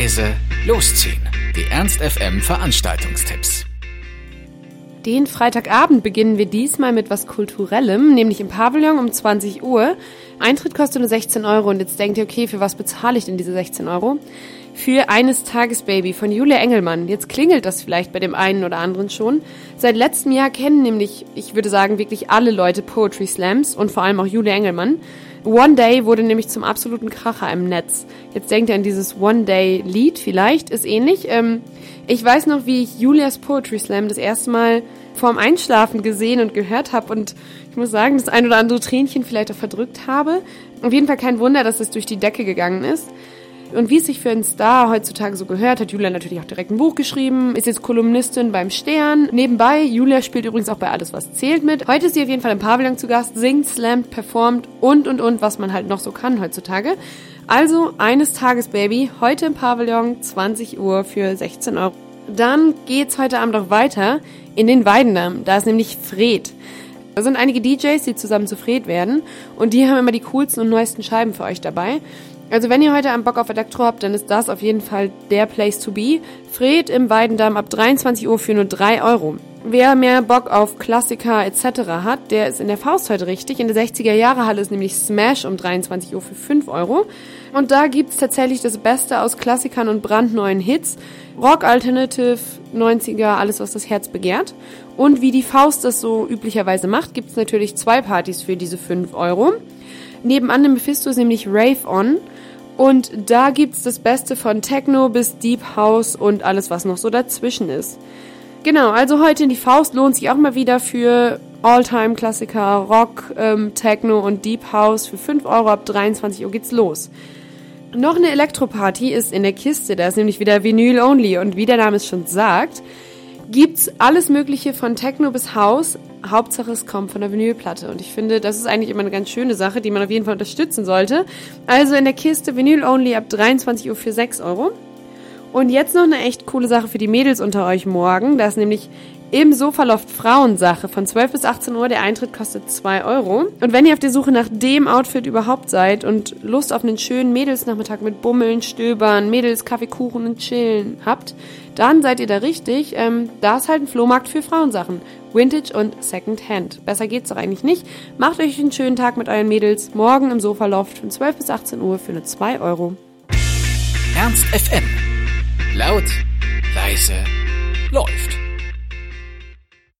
leise, losziehen. Die Ernst FM Veranstaltungstipps. Den Freitagabend beginnen wir diesmal mit was Kulturellem, nämlich im Pavillon um 20 Uhr. Eintritt kostet nur 16 Euro und jetzt denkt ihr, okay, für was bezahle ich denn diese 16 Euro? Für Eines Tages Baby von Julia Engelmann. Jetzt klingelt das vielleicht bei dem einen oder anderen schon. Seit letztem Jahr kennen nämlich, ich würde sagen, wirklich alle Leute Poetry Slams und vor allem auch Julia Engelmann. One Day wurde nämlich zum absoluten Kracher im Netz. Jetzt denkt ihr an dieses One Day Lied vielleicht, ist ähnlich. Ähm, ich weiß noch, wie ich Julias Poetry Slam das erste Mal vorm Einschlafen gesehen und gehört habe und ich muss sagen, das ein oder andere Tränchen vielleicht auch verdrückt habe. Auf jeden Fall kein Wunder, dass es durch die Decke gegangen ist. Und wie es sich für einen Star heutzutage so gehört, hat Julia natürlich auch direkt ein Buch geschrieben, ist jetzt Kolumnistin beim Stern. Nebenbei, Julia spielt übrigens auch bei Alles, was zählt mit. Heute ist sie auf jeden Fall im Pavillon zu Gast, singt, slammt, performt und, und, und, was man halt noch so kann heutzutage. Also, eines Tages Baby, heute im Pavillon, 20 Uhr für 16 Euro. Dann geht's heute Abend auch weiter in den Weidendamm. Da ist nämlich Fred. Da sind einige DJs, die zusammen zu Fred werden und die haben immer die coolsten und neuesten Scheiben für euch dabei. Also wenn ihr heute einen Bock auf Elektro habt, dann ist das auf jeden Fall der Place to be. Fred im Weidendamm ab 23 Uhr für nur 3 Euro. Wer mehr Bock auf Klassiker etc. hat, der ist in der Faust heute richtig. In der 60er Jahre Halle ist nämlich Smash um 23 Uhr für 5 Euro. Und da gibt's tatsächlich das Beste aus Klassikern und brandneuen Hits. Rock, Alternative, 90er, alles was das Herz begehrt. Und wie die Faust das so üblicherweise macht, gibt's natürlich zwei Partys für diese 5 Euro. Nebenan im Mephisto ist nämlich Rave On. Und da gibt's das Beste von Techno bis Deep House und alles, was noch so dazwischen ist. Genau, also heute in die Faust lohnt sich auch mal wieder für All-Time-Klassiker, Rock, ähm, Techno und Deep House. Für 5 Euro ab 23 Uhr geht's los. Noch eine Elektroparty ist in der Kiste, da ist nämlich wieder Vinyl Only und wie der Name es schon sagt, gibt's alles Mögliche von Techno bis House. Hauptsache es kommt von der Vinylplatte. Und ich finde, das ist eigentlich immer eine ganz schöne Sache, die man auf jeden Fall unterstützen sollte. Also in der Kiste Vinyl Only ab 23 Uhr für 6 Euro. Und jetzt noch eine echt coole Sache für die Mädels unter euch morgen. Da ist nämlich im Sofaloft Frauensache von 12 bis 18 Uhr. Der Eintritt kostet 2 Euro. Und wenn ihr auf der Suche nach dem Outfit überhaupt seid und Lust auf einen schönen Mädelsnachmittag mit Bummeln, Stöbern, Mädels, Kaffeekuchen und Chillen habt, dann seid ihr da richtig. Ähm, da ist halt ein Flohmarkt für Frauensachen. Vintage und Secondhand. Besser geht's doch eigentlich nicht. Macht euch einen schönen Tag mit euren Mädels. Morgen im Sofaloft von 12 bis 18 Uhr für nur 2 Euro. Ernst FM. Laut, leise, läuft.